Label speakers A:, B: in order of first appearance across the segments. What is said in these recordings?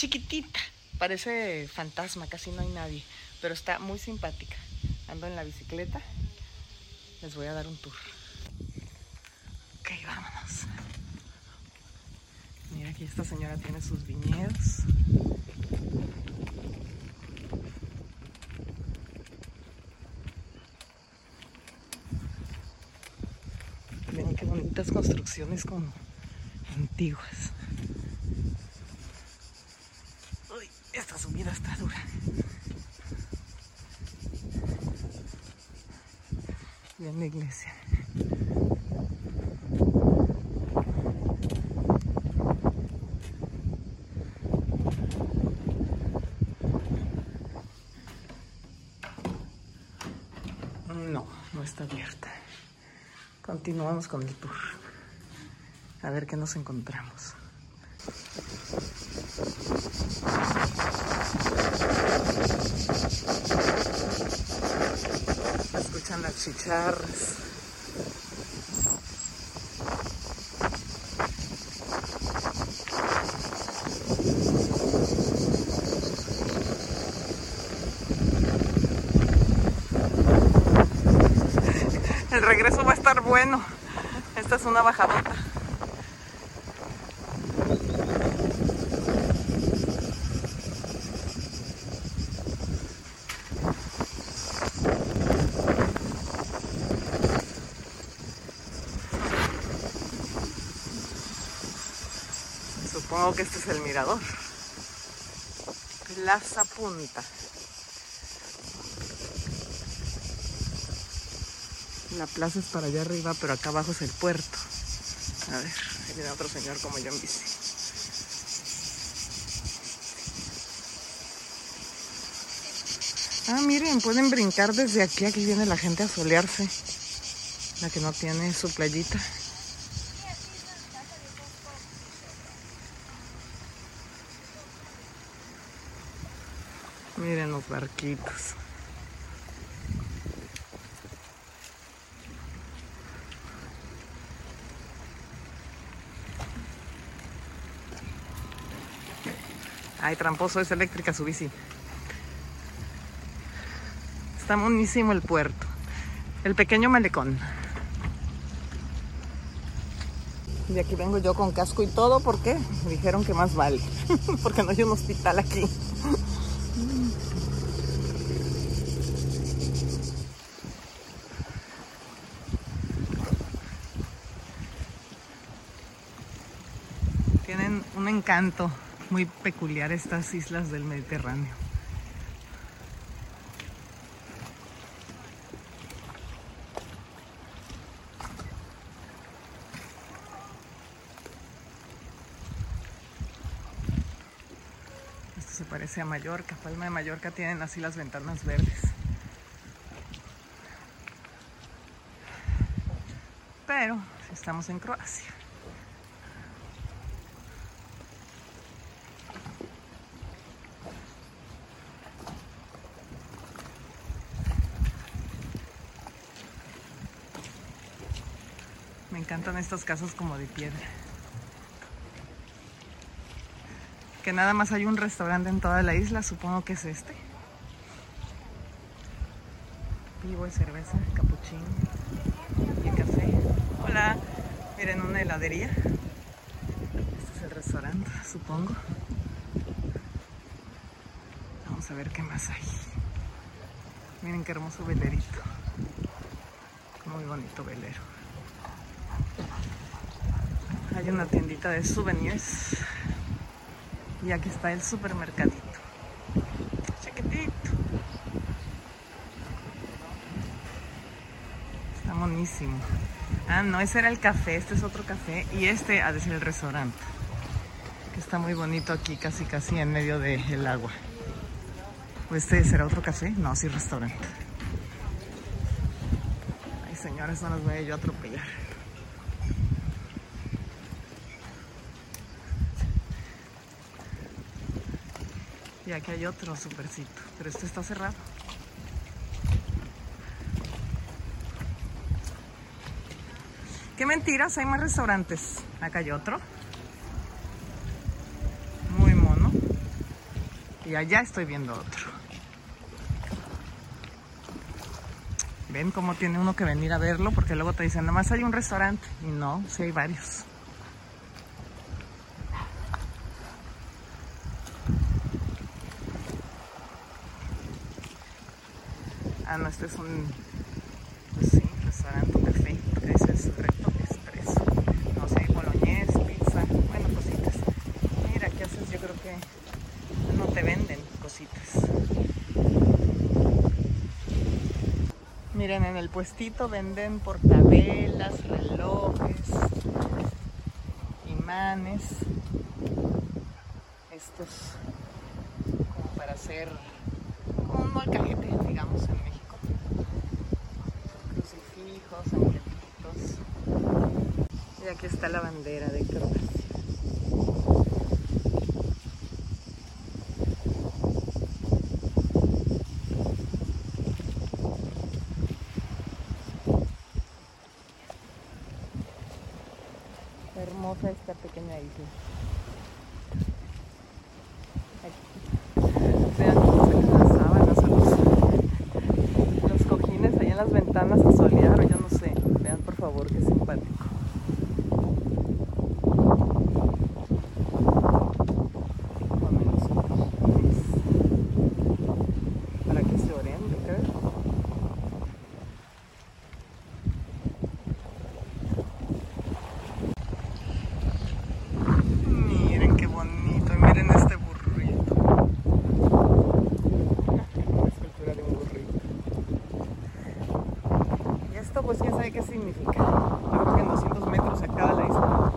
A: chiquitita, parece fantasma, casi no hay nadie, pero está muy simpática. Ando en la bicicleta, les voy a dar un tour. Ok, vámonos. Mira, aquí esta señora tiene sus viñedos. Miren qué bonitas construcciones como antiguas. Uy, esta subida está dura. La iglesia. No, no está abierta. Continuamos con el tour. A ver qué nos encontramos. Se escuchan chicharras. El regreso va a estar bueno. Esta es una bajadota. Que este es el mirador. Plaza Punta. La plaza es para allá arriba, pero acá abajo es el puerto. A ver, ahí viene otro señor como yo en bici. Ah, miren, pueden brincar desde aquí. Aquí viene la gente a solearse. La que no tiene su playita. Miren los barquitos. Ay, tramposo, es eléctrica su bici. Está monísimo el puerto. El pequeño malecón. Y aquí vengo yo con casco y todo, ¿por qué? Me dijeron que más vale. Porque no hay un hospital aquí. Tienen un muy peculiar estas islas del Mediterráneo. Esto se parece a Mallorca. Palma de Mallorca tienen así las ventanas verdes. Pero estamos en Croacia. Me encantan estas casas como de piedra. Que nada más hay un restaurante en toda la isla, supongo que es este. Vivo de cerveza, capuchino y café. Hola, miren una heladería. Este es el restaurante, supongo. Vamos a ver qué más hay. Miren qué hermoso velerito. Muy bonito velero. Hay una tiendita de souvenirs. Y aquí está el supermercadito. Chiquitito. Está monísimo. Ah, no, ese era el café. Este es otro café. Y este ha de ser el restaurante. Que está muy bonito aquí, casi casi en medio del agua. ¿O este será otro café? No, sí, restaurante. Ay, señores, no los voy a yo atropellar. Y aquí hay otro supercito, pero este está cerrado. Qué mentiras, hay más restaurantes. Acá hay otro. Muy mono. Y allá estoy viendo otro. Ven cómo tiene uno que venir a verlo porque luego te dicen, nomás hay un restaurante. Y no, sí hay varios. No, este es un, pues sí, restaurante, café, ese es Reto Expreso. No sé, boloñés, pizza, bueno, cositas. Mira, ¿qué haces? Yo creo que no te venden cositas. Miren, en el puestito venden portavelas, relojes, imanes. Estos como para hacer un molcajete, digamos, en México. Y aquí está la bandera de Croacia. Hermosa esta pequeña isla. Aquí. Vean cómo se les las sábanas a los, los cojines ahí en las ventanas a solear, o yo no sé. Vean por favor qué simpático. Ponen los cojines Para que se oren, yo creo. Miren qué bonito, y miren este burrito. La escultura de un burrito. Y esto pues quién sabe qué significa. Yo creo que en 200 metros se acaba la isla.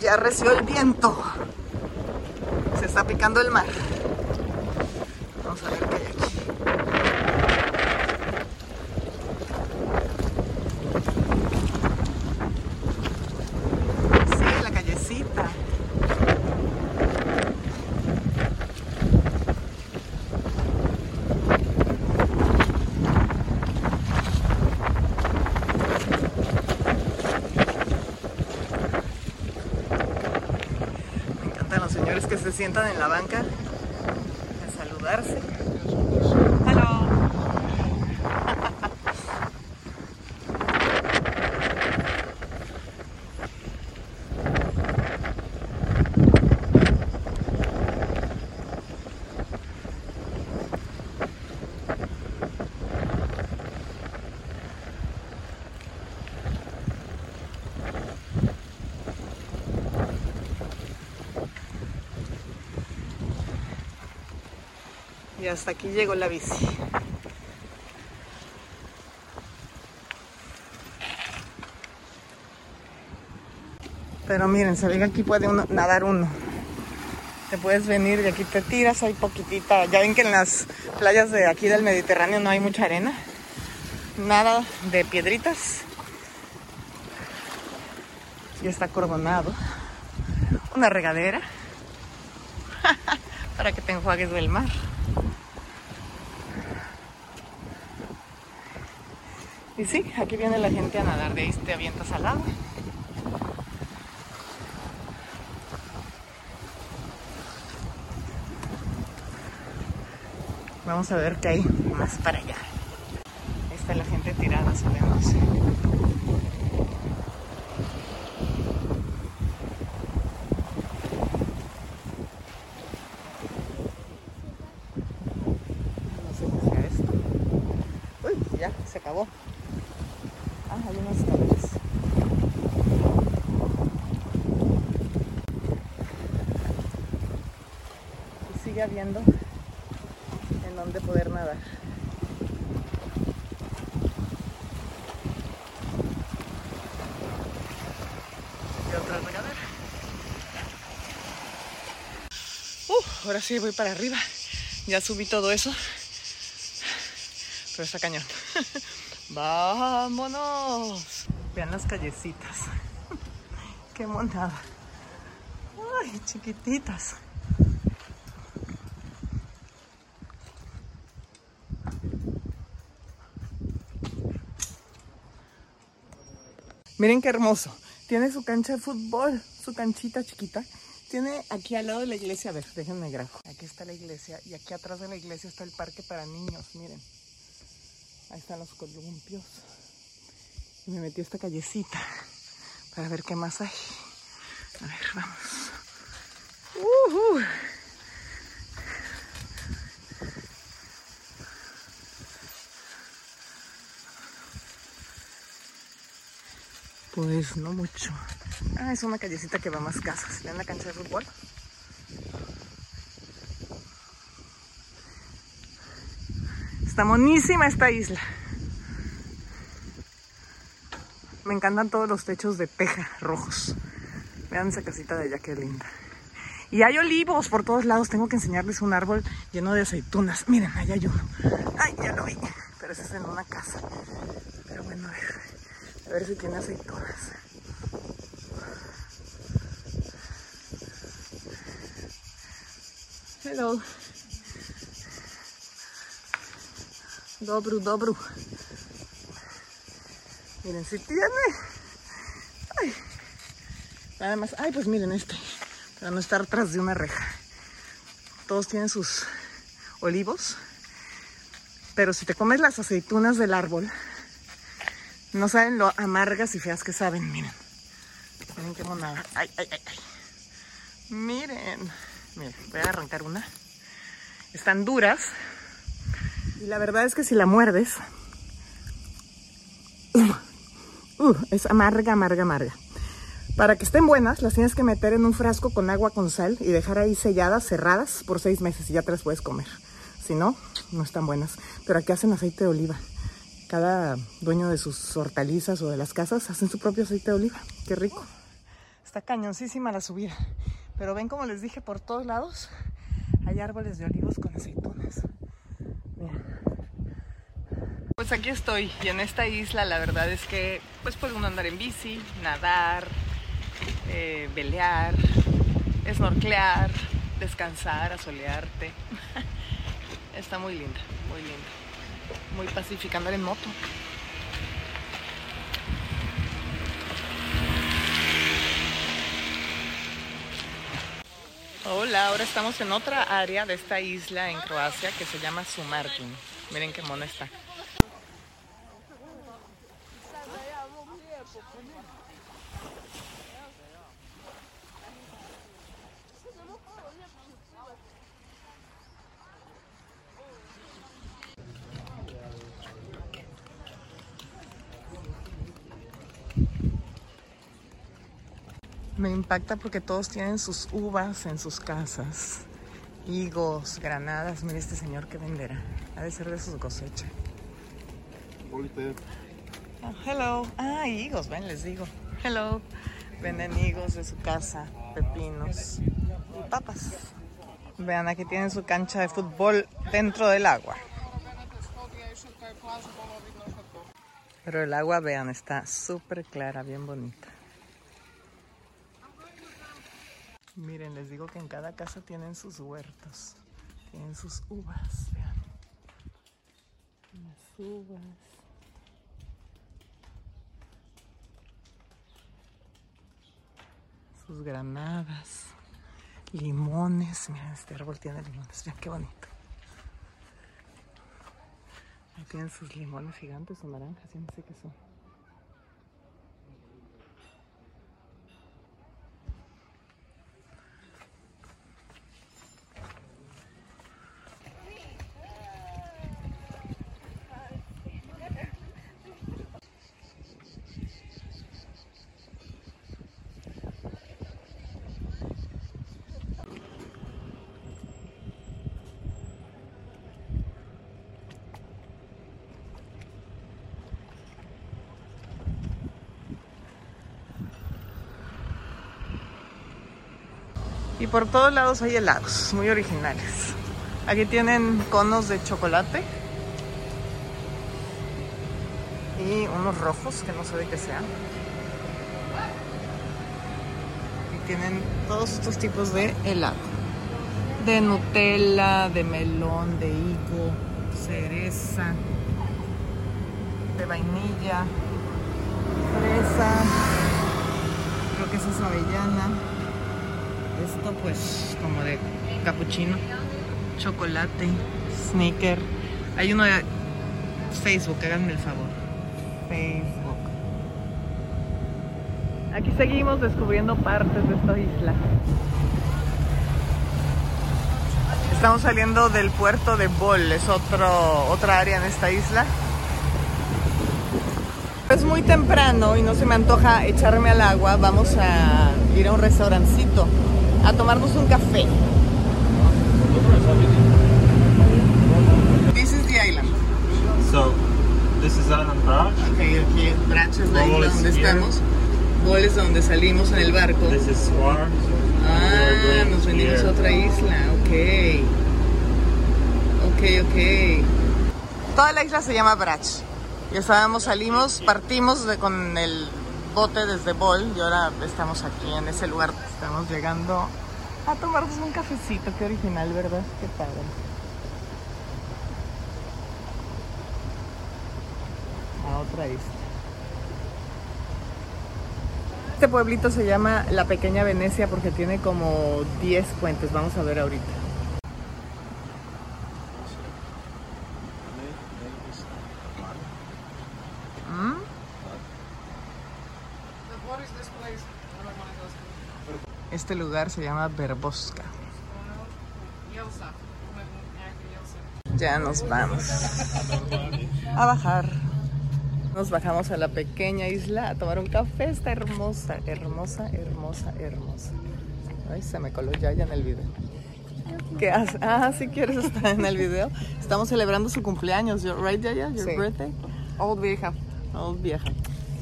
A: Ya reció el viento. Se está picando el mar. Vamos a ver qué hay aquí. Sí, la callecita. Me encantan los señores que se sientan en la banca a saludarse. Hello. Y hasta aquí llegó la bici. Pero miren, se ve que aquí puede uno, nadar uno. Te puedes venir y aquí te tiras, hay poquitita. Ya ven que en las playas de aquí del Mediterráneo no hay mucha arena. Nada de piedritas. Y está cordonado. Una regadera. Para que te enjuagues del mar. Y sí, aquí viene la gente a nadar, de ahí te avientas al agua. Vamos a ver qué hay más para allá. Ahí está la gente tirada ya, se acabó. Hay unas tablas. Y sigue habiendo en donde poder nadar. Y otra regadera. Uh, ahora sí voy para arriba. Ya subí todo eso. Pero está cañón. ¡Vámonos! Vean las callecitas. ¡Qué monada! ¡Ay, chiquititas! Miren qué hermoso. Tiene su cancha de fútbol, su canchita chiquita. Tiene aquí al lado de la iglesia, a ver, déjenme grabo. Aquí está la iglesia y aquí atrás de la iglesia está el parque para niños, miren. Ahí están los columpios. Y me metí esta callecita para ver qué más hay. A ver, vamos. Uh Pues no mucho. Ah, es una callecita que va a más casas. ¿Ven la cancha de fútbol? Está monísima esta isla. Me encantan todos los techos de teja rojos. Vean esa casita de allá, qué linda. Y hay olivos por todos lados. Tengo que enseñarles un árbol lleno de aceitunas. Miren, allá hay uno. Ay, ya lo vi. Pero ese es en una casa. Pero bueno, a ver. A ver si tiene aceitunas. Hello. Dobru, dobru. Miren, si tiene. Ay. Nada más. Ay, pues miren este. Para no estar tras de una reja. Todos tienen sus olivos. Pero si te comes las aceitunas del árbol, no saben lo amargas y feas que saben, miren. Miren qué monada. Ay, ay, ay, ay. Miren. Miren, voy a arrancar una. Están duras. Y la verdad es que si la muerdes... Uh, es amarga, amarga, amarga. Para que estén buenas, las tienes que meter en un frasco con agua con sal y dejar ahí selladas, cerradas por seis meses y ya te las puedes comer. Si no, no están buenas. Pero aquí hacen aceite de oliva cada dueño de sus hortalizas o de las casas hacen su propio aceite de oliva. Qué rico. Está cañoncísima la subida. Pero ven como les dije, por todos lados hay árboles de olivos con aceitunas. Pues aquí estoy y en esta isla la verdad es que pues puede uno andar en bici, nadar, eh, velear, descansar, asolearte. Está muy linda, muy linda muy pacífica andar en moto. Hola, ahora estamos en otra área de esta isla en Croacia que se llama Sumartin. Miren qué mono está. Me impacta porque todos tienen sus uvas en sus casas. Higos, granadas. Mire este señor que venderá. Ha de ser de sus cosechas. Oh, hello. Ah, higos, ven, les digo. Hello. Venden higos de su casa, pepinos y papas. Vean, aquí tienen su cancha de fútbol dentro del agua. Pero el agua, vean, está súper clara, bien bonita. Miren, les digo que en cada casa tienen sus huertos. Tienen sus uvas, vean. Las uvas. Sus granadas. Limones. Miren, este árbol tiene limones. Vean qué bonito. Ahí tienen sus limones gigantes o naranjas, ya no sé qué son. Y por todos lados hay helados, muy originales. Aquí tienen conos de chocolate. Y unos rojos que no sé de qué sean. Y tienen todos estos tipos de helado. De Nutella, de melón, de higo, cereza, de vainilla, fresa, creo que esa es avellana. Esto pues como de capuchino, chocolate, sneaker. Hay uno de Facebook, háganme el favor. Facebook. Aquí seguimos descubriendo partes de esta isla. Estamos saliendo del puerto de Bol, es otro, otra área en esta isla. Es muy temprano y no se me antoja echarme al agua. Vamos a ir a un restaurancito a tomarnos un café. This is the island.
B: So, this is Island Branch.
A: Okay, aquí Branch es la isla
B: is
A: donde
B: here.
A: estamos. Bol es donde salimos en el barco.
B: This is Swar.
A: Ah, nos venimos a otra isla, ok. Ok, ok. Toda la isla se llama Brach. Y estábamos, salimos, partimos de- con el bote desde Bol y ahora estamos aquí en ese lugar. Estamos llegando a tomarnos un cafecito. Qué original, ¿verdad? Qué padre. A otra isla. Este pueblito se llama La Pequeña Venecia porque tiene como 10 puentes. Vamos a ver ahorita. Este lugar se llama Berbosca. Ya nos vamos a bajar. Nos bajamos a la pequeña isla a tomar un café. Está hermosa, hermosa, hermosa, hermosa. Ay, se me coló ya, ya en el video. ¿Qué hace? Ah, si quieres estar en el video. Estamos celebrando su cumpleaños. Your- Right, Yaya? Your
C: Sí.
A: birthday?
C: Old vieja.
A: Old vieja.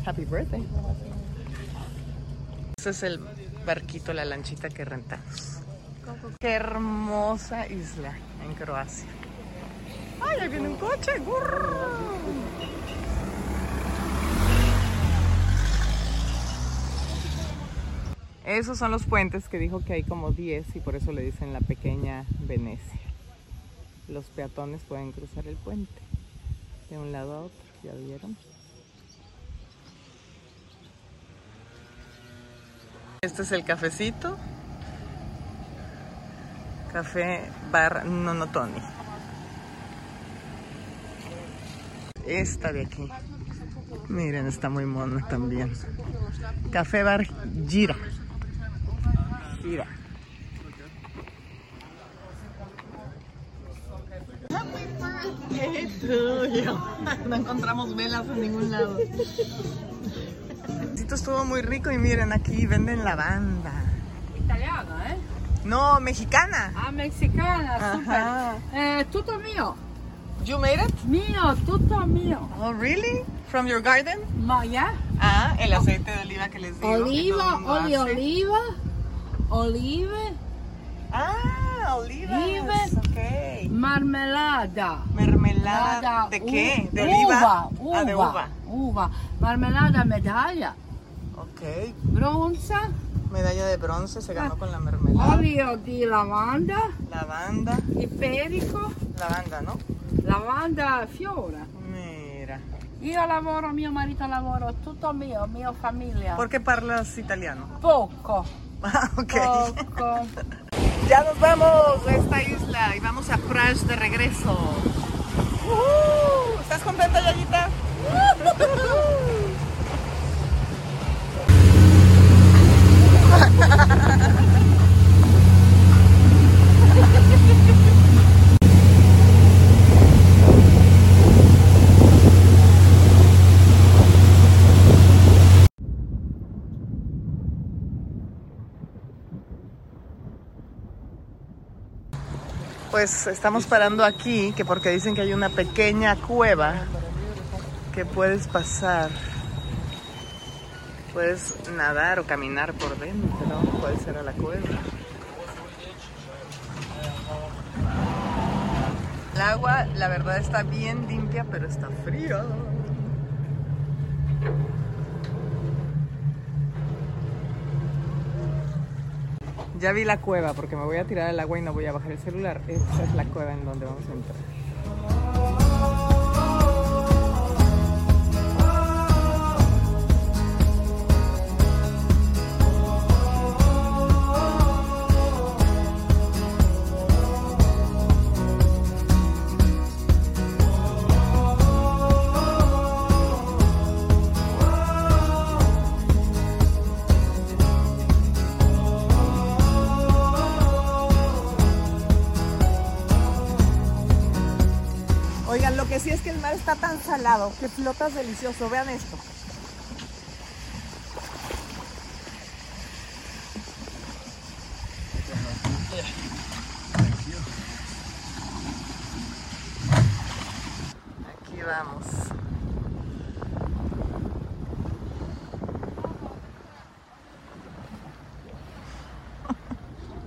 A: Happy birthday. Este es el barquito, la lanchita que rentamos. Qué hermosa isla en Croacia. ¡Ay, ahí viene un coche! ¡Gurr! Esos son los puentes que dijo que hay como 10 y por eso le dicen la pequeña Venecia. Los peatones pueden cruzar el puente de un lado a otro, ¿ya vieron? Este es el cafecito. Café Bar Nonotoni. Esta de aquí. Miren, está muy mona también. Café Bar Gira. Gira. No encontramos velas en ningún lado. Esto estuvo muy rico y miren, aquí venden lavanda.
D: Italiana, eh?
A: No, mexicana.
D: Ah, mexicana, super. Eh, tutto mio.
A: You made it?
D: Mio, tutto mio.
A: Oh, really? From your garden?
D: Ma, yeah?
A: Ah, el aceite de oliva que les digo.
D: Oliva,
A: mundo
D: oli
A: hace.
D: oliva, olive,
A: Ah, olivas.
D: Olive.
A: Ok.
D: marmelada.
A: Mermelada. ¿De qué? ¿De
D: uva,
A: oliva?
D: Uva,
A: Ah, de uva.
D: uva. Marmelada medaglia.
A: Ok.
D: Bronza,
A: Medalla de bronce se ganó con la mermelada.
D: olio di lavanda,
A: Lavanda.
D: iperico,
A: Lavanda, ¿no?
D: lavanda fiore.
A: Mira.
D: Io lavoro, mio marito lavoro, tutto mio, mia famiglia.
A: ¿Por qué parlas italiano?
D: Poco,
A: Ah, ok.
D: poco.
A: Ya nos vamos de esta isla y vamos a Prash de regreso. Uh, ¿Estás contenta, Yayita? Pues estamos parando aquí, que porque dicen que hay una pequeña cueva que puedes pasar. Puedes nadar o caminar por dentro, puede ser a la cueva. El agua, la verdad, está bien limpia, pero está fría. Ya vi la cueva porque me voy a tirar al agua y no voy a bajar el celular. Esa es la cueva en donde vamos a entrar. Es que el mar está tan salado que flotas delicioso. Vean esto. Aquí vamos.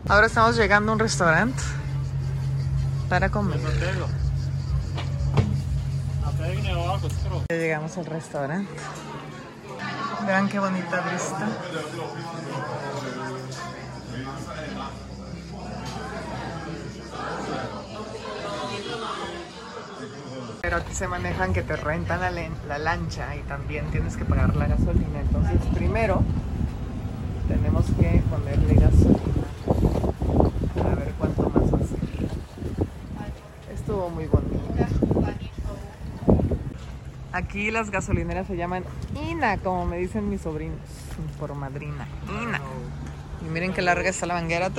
A: Ahora estamos llegando a un restaurante para comer. Ya llegamos al restaurante. Vean qué bonita vista. Pero aquí se manejan que te rentan la, la lancha y también tienes que pagar la gasolina. Entonces primero tenemos que ponerle gasolina Aquí las gasolineras se llaman INA, como me dicen mis sobrinos, por madrina. INA. Y miren qué larga está la manguera.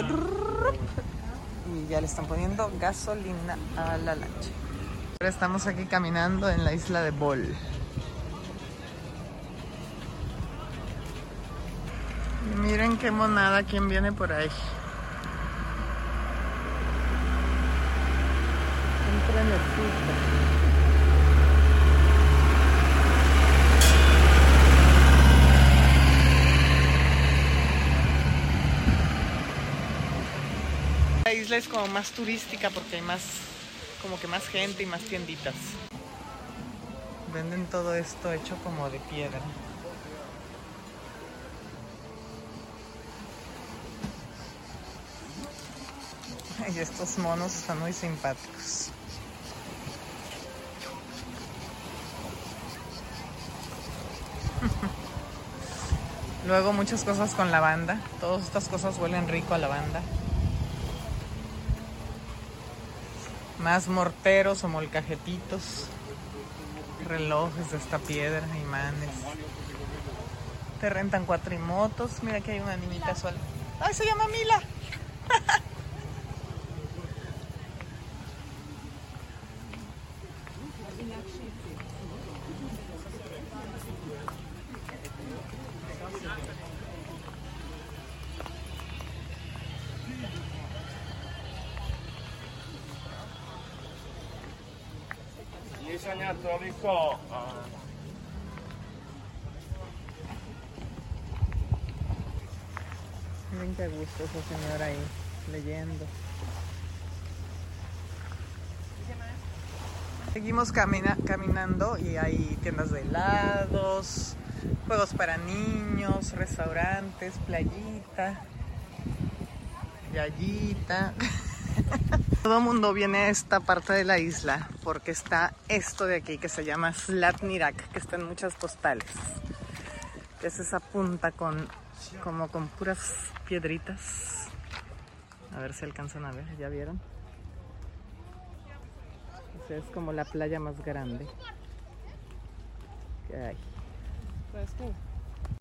A: Y ya le están poniendo gasolina a la lancha. Ahora estamos aquí caminando en la isla de Bol. Y miren qué monada quién viene por ahí. Un trenecito. La isla es más turística porque hay más, como que más gente y más tienditas. Venden todo esto hecho como de piedra. Y estos monos están muy simpáticos. Luego muchas cosas con lavanda. Todas estas cosas huelen rico a lavanda. Más morteros o molcajetitos. Relojes de esta piedra, imanes. Te rentan cuatrimotos. Mira que hay una niñita sola. ¡Ay, se llama Mila!
B: sognatori qua.
A: Miren qué gusto esa señora ahí leyendo. Seguimos camina- caminando y hay tiendas de helados, juegos para niños, restaurantes, playita, yayita. Todo el mundo viene a esta parte de la isla porque está esto de aquí que se llama Slatnirak, que está en muchas postales. Es esa punta con como con puras piedritas. A ver si alcanzan a ver, ¿ya vieron? O sea, es como la playa más grande que hay.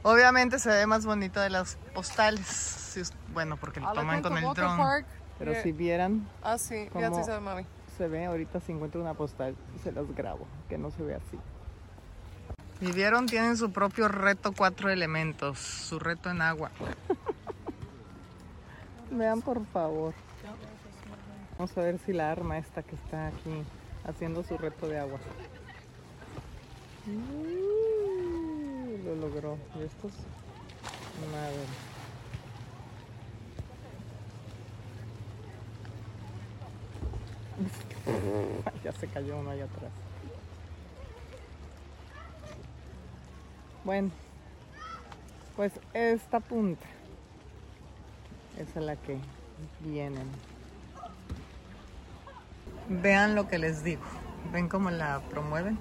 A: Obviamente se ve más bonito de las postales. bueno, porque lo toman con el dron. Pero si vieran
C: Ah, sí,
A: ¿Cómo?
C: ya sí sabe mami.
A: se ve, ahorita si encuentro una postal se las grabo, que no se ve así. Y vieron, tienen su propio reto cuatro elementos, su reto en agua. Vean por favor. Vamos a ver si la arma esta que está aquí haciendo su reto de agua. Uh, lo logró. Y estos, madre. ya se cayó uno allá atrás. Bueno, pues esta punta es a la que vienen. Vean lo que les digo. ¿Ven cómo la promueven?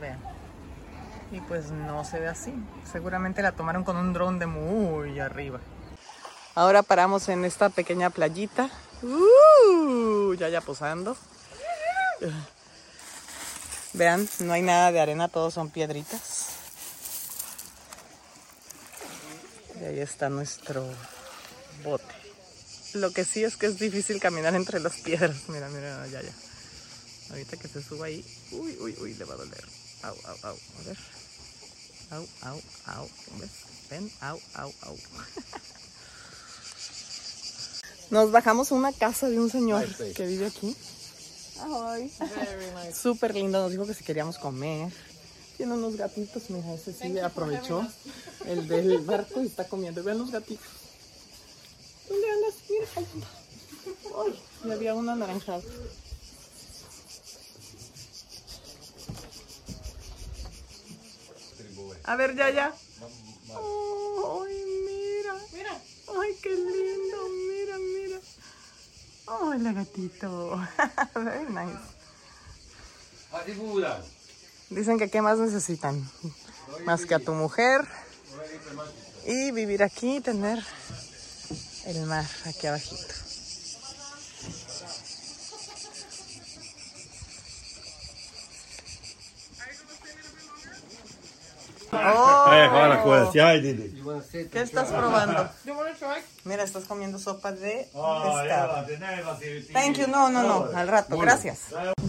A: Vean. Y pues no se ve así. Seguramente la tomaron con un dron de muy arriba. Ahora paramos en esta pequeña playita. ¡Uh! ya ya posando. Vean, no hay nada de arena, todos son piedritas. Y ahí está nuestro bote. Lo que sí es que es difícil caminar entre las piedras. Mira, mira, ya, ya. Ahorita que se suba ahí. Uy, uy, uy, le va a doler. Au, au, au. A ver. Au, au, au. ¿Ves? Ven, au, au, au. Nos bajamos a una casa de un señor que vive aquí. Ay, súper lindo. Nos dijo que si queríamos comer. Tiene unos gatitos, mira, ese sí aprovechó el del barco y está comiendo. Vean los gatitos. ¿Dónde andas? Mira, ahí. Ay, y había una anaranjada. A ver, ya, ya. Ay, mira. Mira. Ay, qué lindo. Hola, gatito. Very nice. Dicen que qué más necesitan. Más que a tu mujer. Y vivir aquí y tener el mar aquí abajito. Oh.
B: Didi.
A: ¿Qué estás probando? Mira, estás comiendo sopa de pescado. Thank you, no, no, no, al rato, gracias.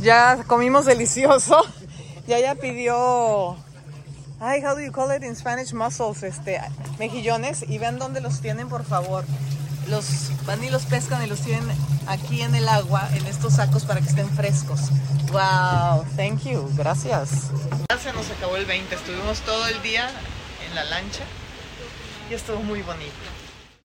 A: Ya comimos delicioso. Ya ya pidió, ay, how do you call it in Spanish? Mussels, este, mejillones. Y vean dónde los tienen, por favor. Los van y los pescan y los tienen aquí en el agua, en estos sacos para que estén frescos. Wow, thank you, gracias. Ya se nos acabó el 20, estuvimos todo el día la lancha y estuvo muy bonito.